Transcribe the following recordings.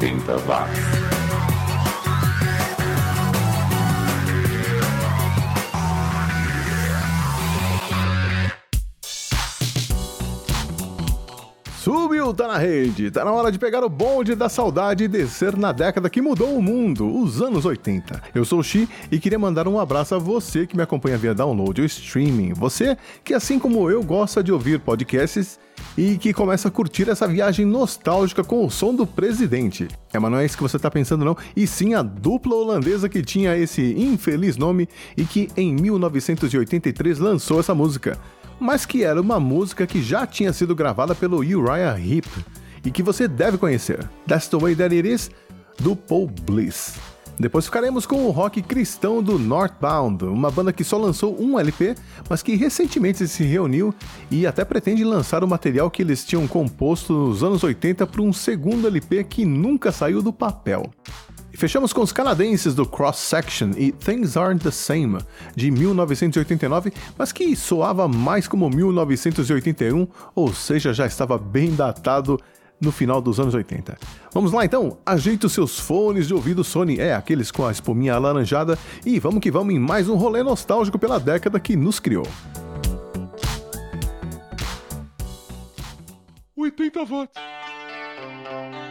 80 watts. Tá na rede. Tá na hora de pegar o bonde da saudade e descer na década que mudou o mundo, os anos 80. Eu sou o Xi e queria mandar um abraço a você que me acompanha via download ou streaming. Você que, assim como eu, gosta de ouvir podcasts e que começa a curtir essa viagem nostálgica com o som do presidente. É, mas não é isso que você está pensando não, e sim a dupla holandesa que tinha esse infeliz nome e que em 1983 lançou essa música mas que era uma música que já tinha sido gravada pelo Uriah Heep e que você deve conhecer. That's the Way That It Is, do Paul Bliss. Depois ficaremos com o rock cristão do Northbound, uma banda que só lançou um LP, mas que recentemente se reuniu e até pretende lançar o material que eles tinham composto nos anos 80 para um segundo LP que nunca saiu do papel. E fechamos com os canadenses do Cross Section e Things Aren't the Same, de 1989, mas que soava mais como 1981, ou seja, já estava bem datado no final dos anos 80. Vamos lá então, ajeite os seus fones de ouvido Sony, é, aqueles com a espuminha alaranjada, e vamos que vamos em mais um rolê nostálgico pela década que nos criou. 80 watts.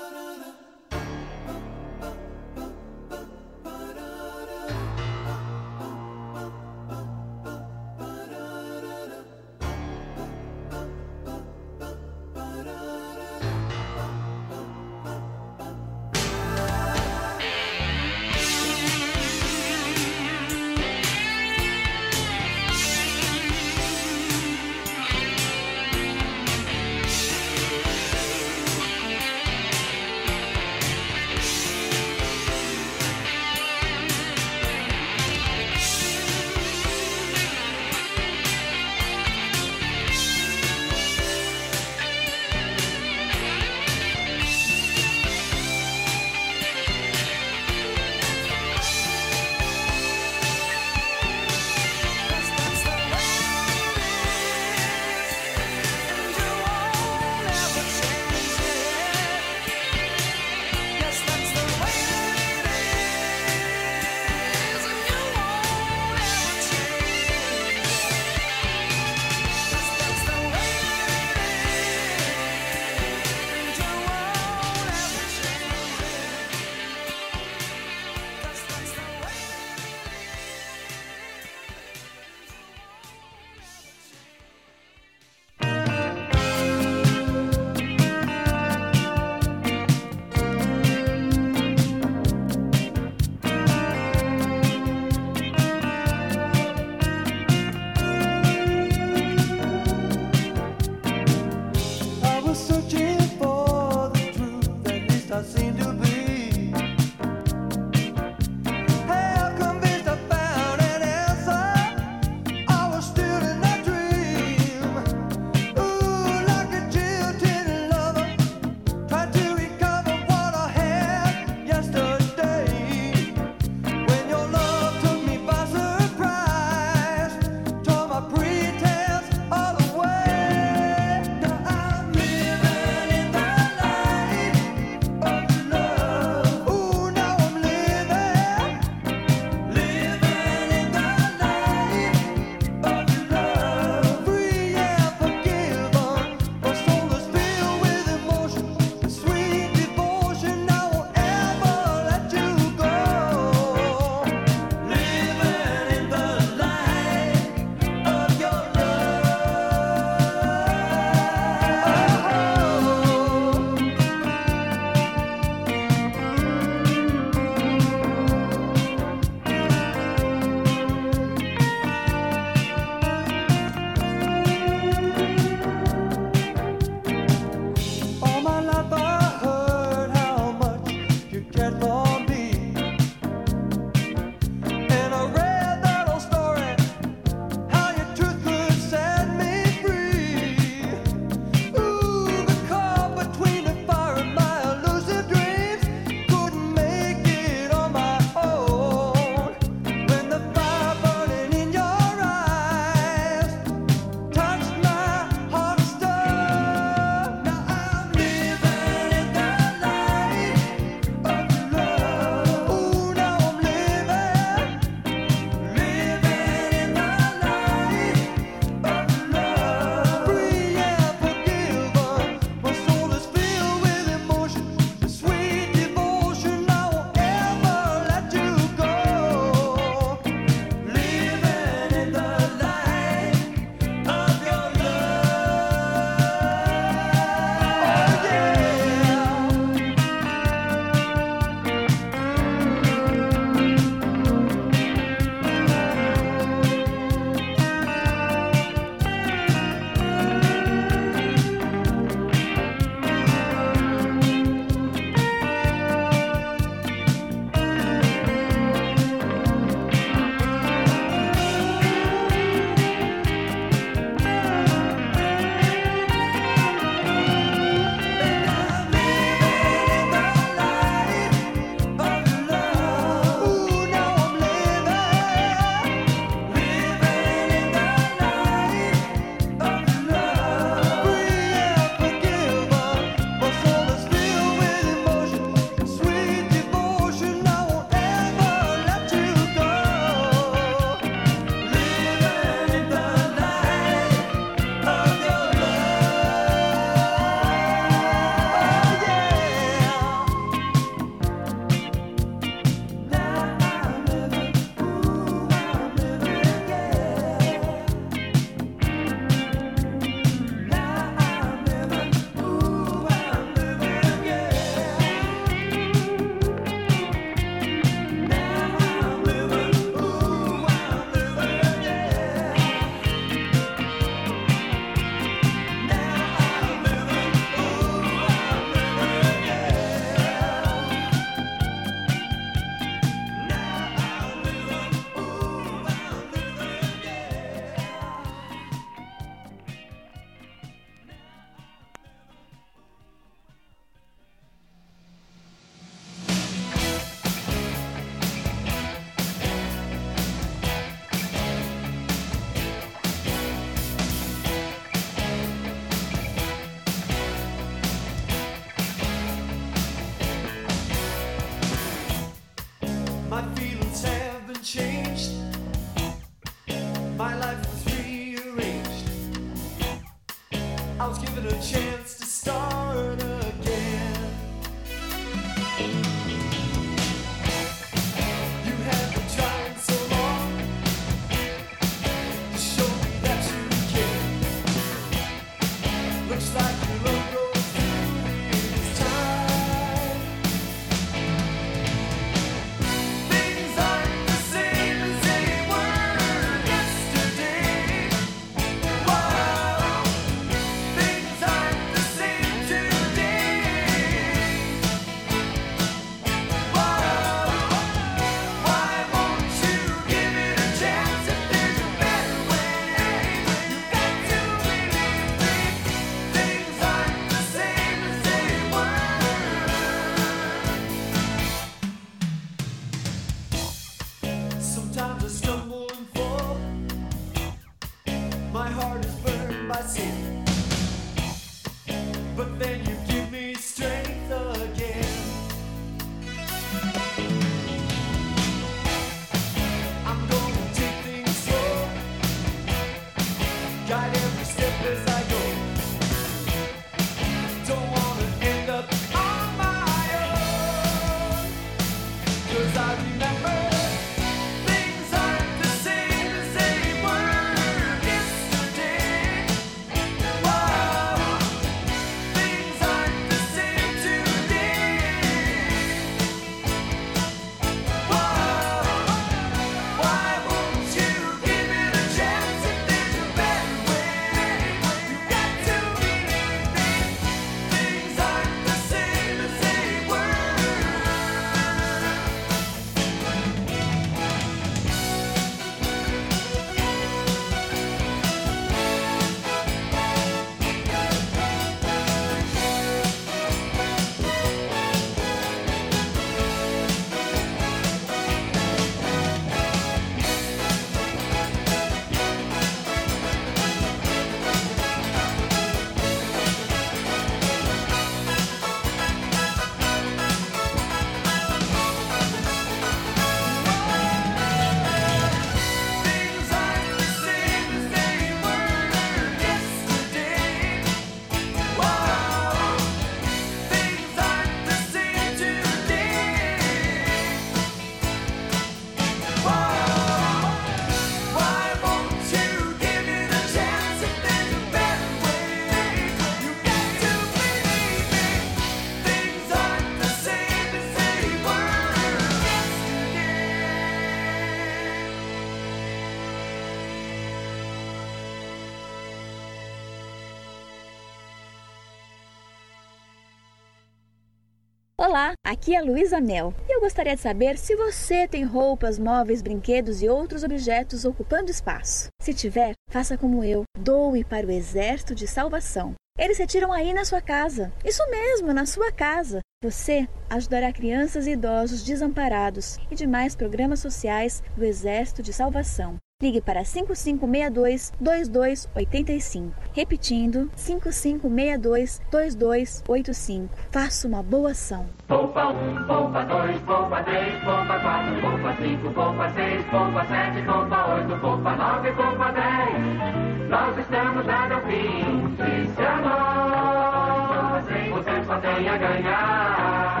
Aqui é Luísa Mel e eu gostaria de saber se você tem roupas, móveis, brinquedos e outros objetos ocupando espaço. Se tiver, faça como eu, doe para o Exército de Salvação. Eles retiram aí na sua casa. Isso mesmo, na sua casa. Você ajudará crianças e idosos desamparados e demais programas sociais do Exército de Salvação. Ligue para 5562-2285. Repetindo, 5562-2285. Faça uma boa ação. Poupa 1, poupa 2, poupa 3, poupa 4, poupa 5, poupa 6, poupa 7, poupa 8, poupa 9, poupa 10. Nós estamos dando fim. Se a nós, você só tem a ganhar.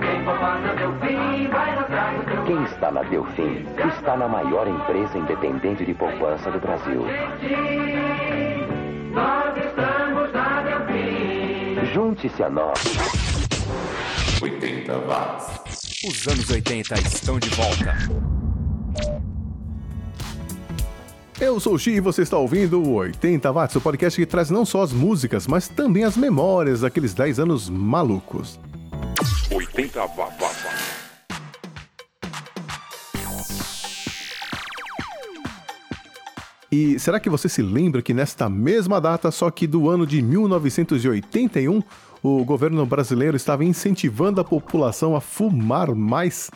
Quem poupar na Delfim vai lucrar no teu Quem está na Delfim está na maior empresa independente de poupança do Brasil. Nós estamos na Delfim. Junte-se a nós. 80 watts. Os anos 80 estão de volta. Eu sou o Xi e você está ouvindo o 80 Watts, o podcast que traz não só as músicas, mas também as memórias daqueles 10 anos malucos. 80 watts. E será que você se lembra que nesta mesma data, só que do ano de 1981, o governo brasileiro estava incentivando a população a fumar mais?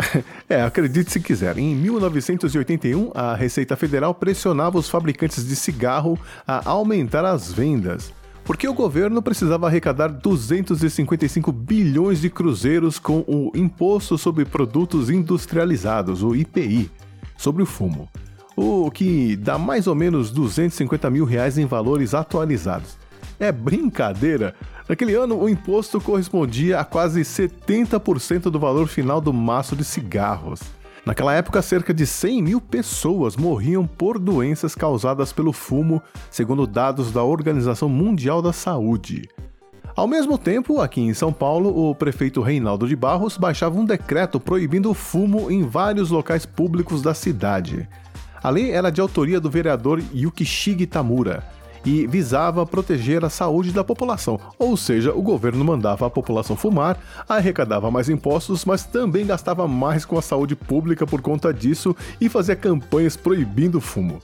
é, acredite se quiser. Em 1981, a Receita Federal pressionava os fabricantes de cigarro a aumentar as vendas, porque o governo precisava arrecadar 255 bilhões de cruzeiros com o Imposto sobre Produtos Industrializados, o IPI, sobre o fumo, o que dá mais ou menos 250 mil reais em valores atualizados. É brincadeira! Naquele ano, o imposto correspondia a quase 70% do valor final do maço de cigarros. Naquela época, cerca de 100 mil pessoas morriam por doenças causadas pelo fumo, segundo dados da Organização Mundial da Saúde. Ao mesmo tempo, aqui em São Paulo, o prefeito Reinaldo de Barros baixava um decreto proibindo o fumo em vários locais públicos da cidade. A lei era de autoria do vereador Yukishige Tamura e visava proteger a saúde da população, ou seja, o governo mandava a população fumar, arrecadava mais impostos, mas também gastava mais com a saúde pública por conta disso e fazia campanhas proibindo o fumo.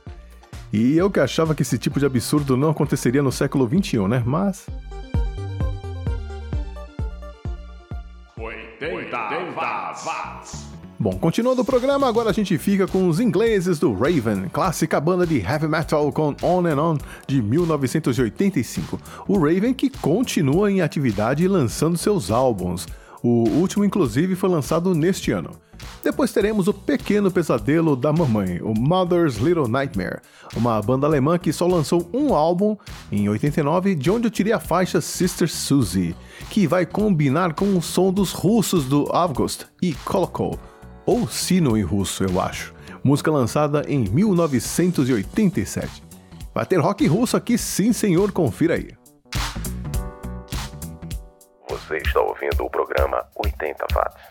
E eu que achava que esse tipo de absurdo não aconteceria no século XXI, né? Mas 80 watts. Bom, continuando o programa, agora a gente fica com os ingleses do Raven, clássica banda de heavy metal com On and On de 1985. O Raven que continua em atividade lançando seus álbuns. O último, inclusive, foi lançado neste ano. Depois teremos o Pequeno Pesadelo da Mamãe, o Mother's Little Nightmare, uma banda alemã que só lançou um álbum em 89, de onde eu tirei a faixa Sister Susie, que vai combinar com o som dos russos do August e Kolokol, ou sino em russo, eu acho. Música lançada em 1987. Vai ter rock russo aqui sim, senhor, confira aí. Você está ouvindo o programa 80 Watts.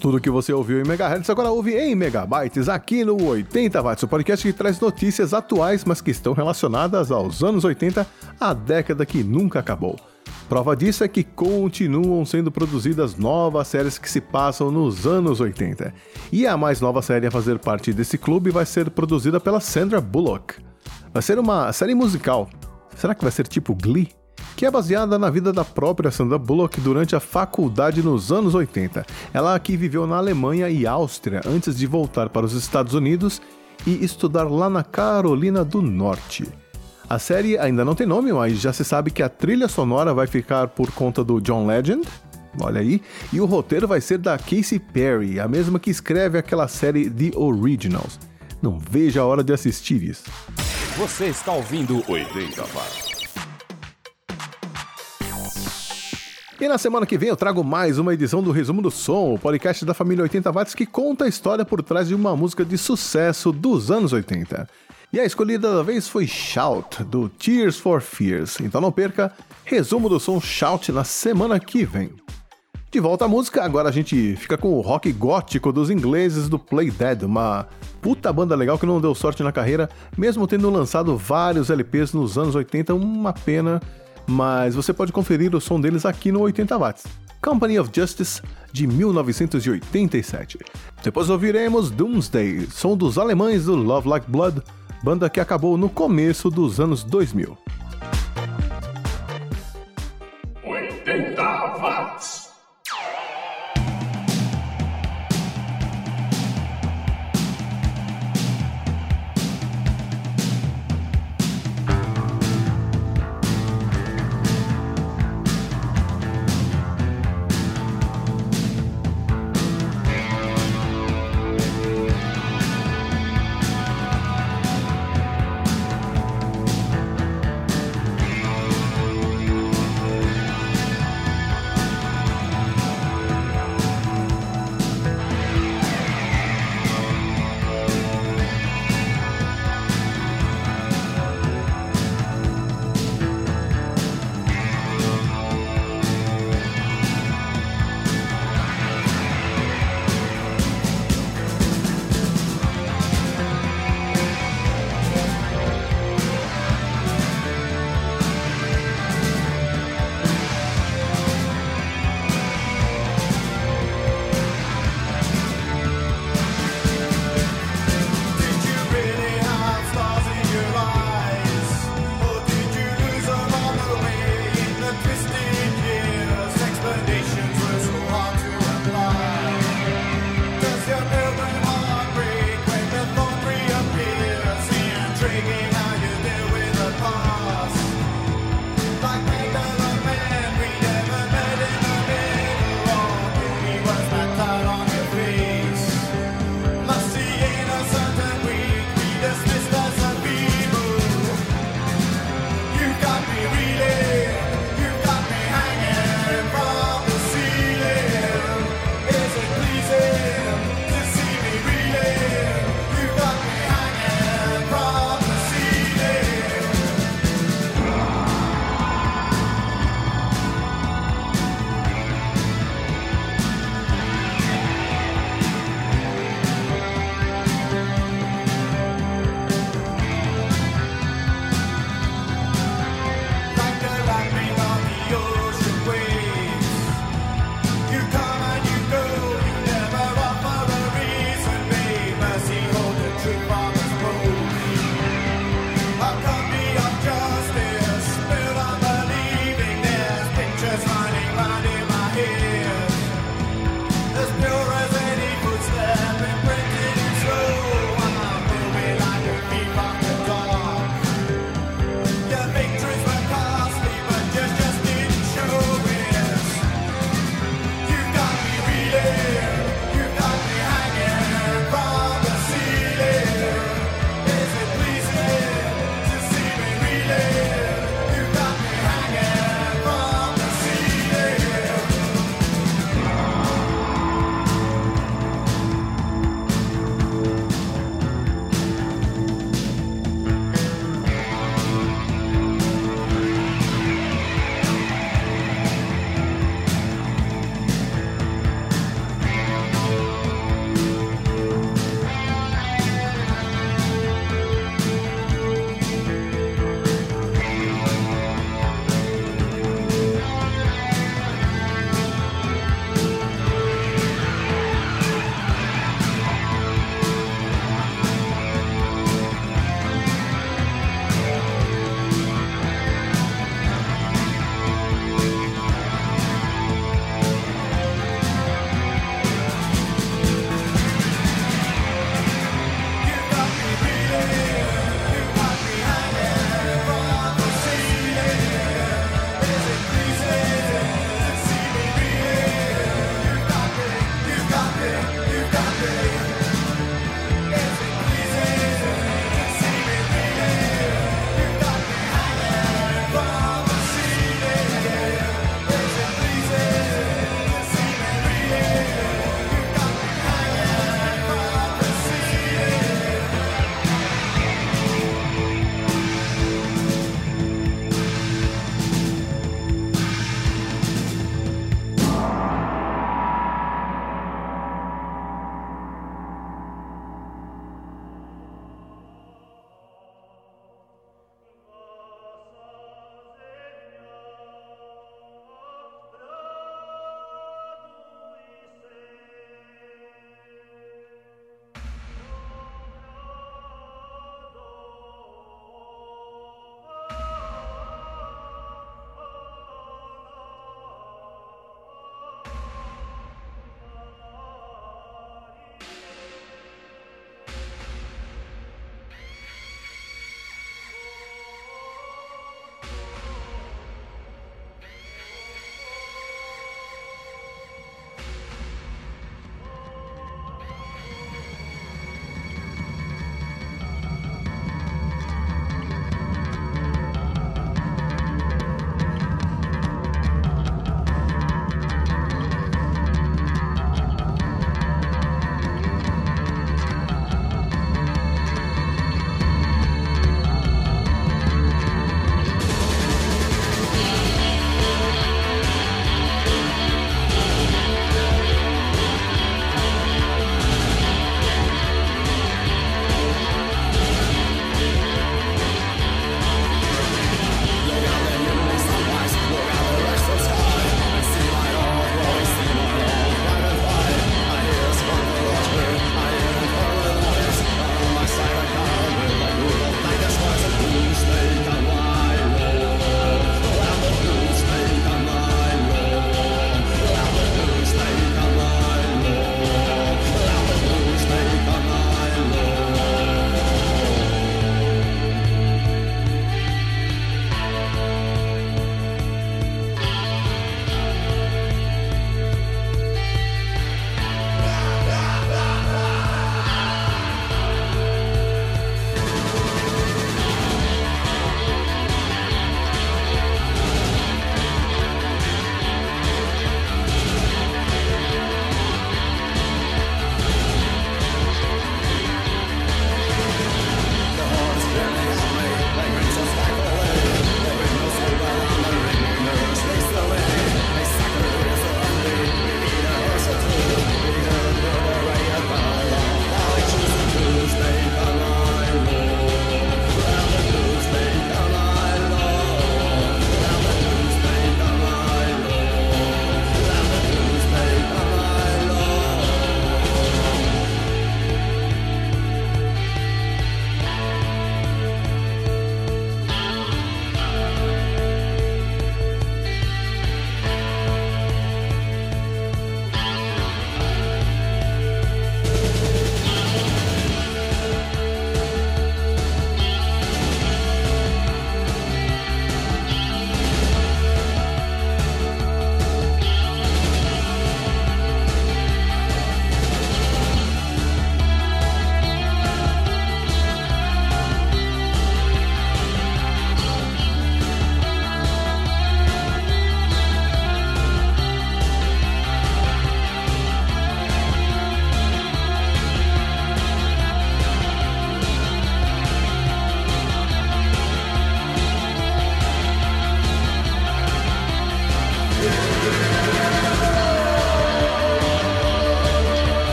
Tudo que você ouviu em megahertz agora ouve em megabytes aqui no 80 watts, o podcast que traz notícias atuais, mas que estão relacionadas aos anos 80, a década que nunca acabou. Prova disso é que continuam sendo produzidas novas séries que se passam nos anos 80. E a mais nova série a fazer parte desse clube vai ser produzida pela Sandra Bullock. Vai ser uma série musical. Será que vai ser tipo Glee? Que é baseada na vida da própria Sandra Bullock durante a faculdade nos anos 80. Ela aqui viveu na Alemanha e Áustria antes de voltar para os Estados Unidos e estudar lá na Carolina do Norte. A série ainda não tem nome, mas já se sabe que a trilha sonora vai ficar por conta do John Legend, olha aí, e o roteiro vai ser da Casey Perry, a mesma que escreve aquela série The Originals. Não vejo a hora de assistir isso. Você está ouvindo 80 watts. E na semana que vem eu trago mais uma edição do Resumo do Som, o podcast da família 80 Watts que conta a história por trás de uma música de sucesso dos anos 80. E a escolhida da vez foi Shout, do Tears for Fears. Então não perca, Resumo do Som Shout na semana que vem. De volta à música, agora a gente fica com o rock gótico dos ingleses do Play Dead, uma puta banda legal que não deu sorte na carreira, mesmo tendo lançado vários LPs nos anos 80, uma pena mas você pode conferir o som deles aqui no 80 watts. Company of Justice de 1987. Depois ouviremos Doomsday, som dos alemães do Love Like Blood, banda que acabou no começo dos anos 2000. 80 watts.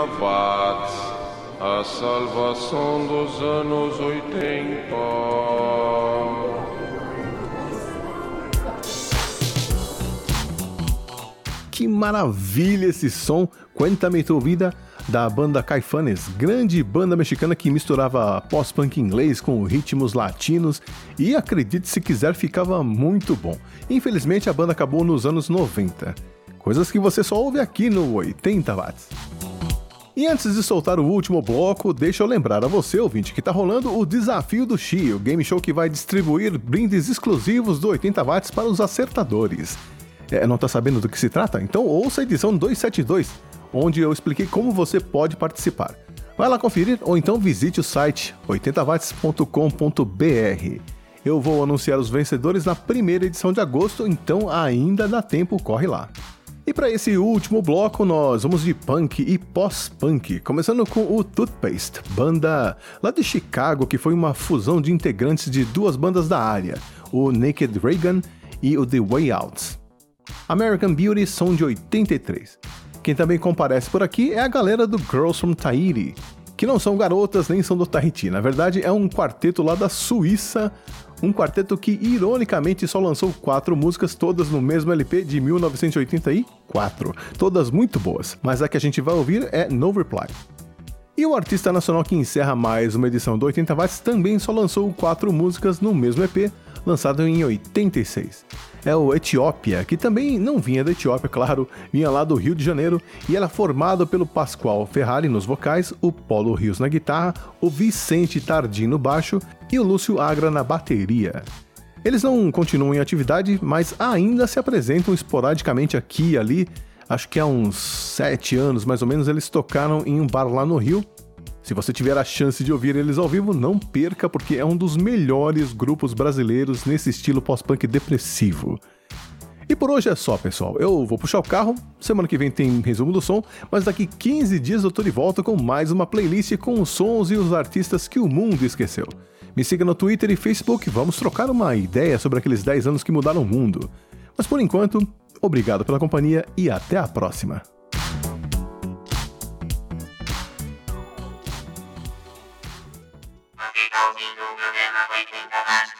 80 watts, a salvação dos anos 80. Que maravilha esse som! Cuéntame tu vida da banda Caifanes, grande banda mexicana que misturava pós-punk inglês com ritmos latinos e acredite se quiser ficava muito bom. Infelizmente a banda acabou nos anos 90. Coisas que você só ouve aqui no 80 watts. E antes de soltar o último bloco, deixa eu lembrar a você, ouvinte, que tá rolando o Desafio do Chi, o game show que vai distribuir brindes exclusivos do 80 watts para os acertadores. É, não tá sabendo do que se trata? Então ouça a edição 272, onde eu expliquei como você pode participar. Vai lá conferir ou então visite o site 80watts.com.br. Eu vou anunciar os vencedores na primeira edição de agosto, então ainda dá tempo, corre lá. E para esse último bloco, nós vamos de punk e pós-punk, começando com o Toothpaste, banda lá de Chicago que foi uma fusão de integrantes de duas bandas da área, o Naked Reagan e o The Way Out. American Beauty são de 83. Quem também comparece por aqui é a galera do Girls from Tahiti, que não são garotas nem são do Tahiti, na verdade é um quarteto lá da Suíça, um quarteto que ironicamente só lançou quatro músicas, todas no mesmo LP de 1984, todas muito boas, mas a que a gente vai ouvir é No Reply. E o artista nacional que encerra mais uma edição do 80 Watts também só lançou quatro músicas no mesmo EP, lançado em 86. É o Etiópia, que também não vinha da Etiópia, claro, vinha lá do Rio de Janeiro e era formado pelo Pascoal Ferrari nos vocais, o Paulo Rios na guitarra, o Vicente Tardim no baixo e o Lúcio Agra na bateria. Eles não continuam em atividade, mas ainda se apresentam esporadicamente aqui e ali. Acho que há uns sete anos, mais ou menos, eles tocaram em um bar lá no Rio. Se você tiver a chance de ouvir eles ao vivo, não perca, porque é um dos melhores grupos brasileiros nesse estilo pós-punk depressivo. E por hoje é só, pessoal. Eu vou puxar o carro, semana que vem tem resumo do som, mas daqui 15 dias eu tô de volta com mais uma playlist com os sons e os artistas que o mundo esqueceu. Me siga no Twitter e Facebook, vamos trocar uma ideia sobre aqueles 10 anos que mudaram o mundo. Mas por enquanto, obrigado pela companhia e até a próxima. because he's older than I think the last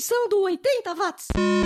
edição do 80 Watts.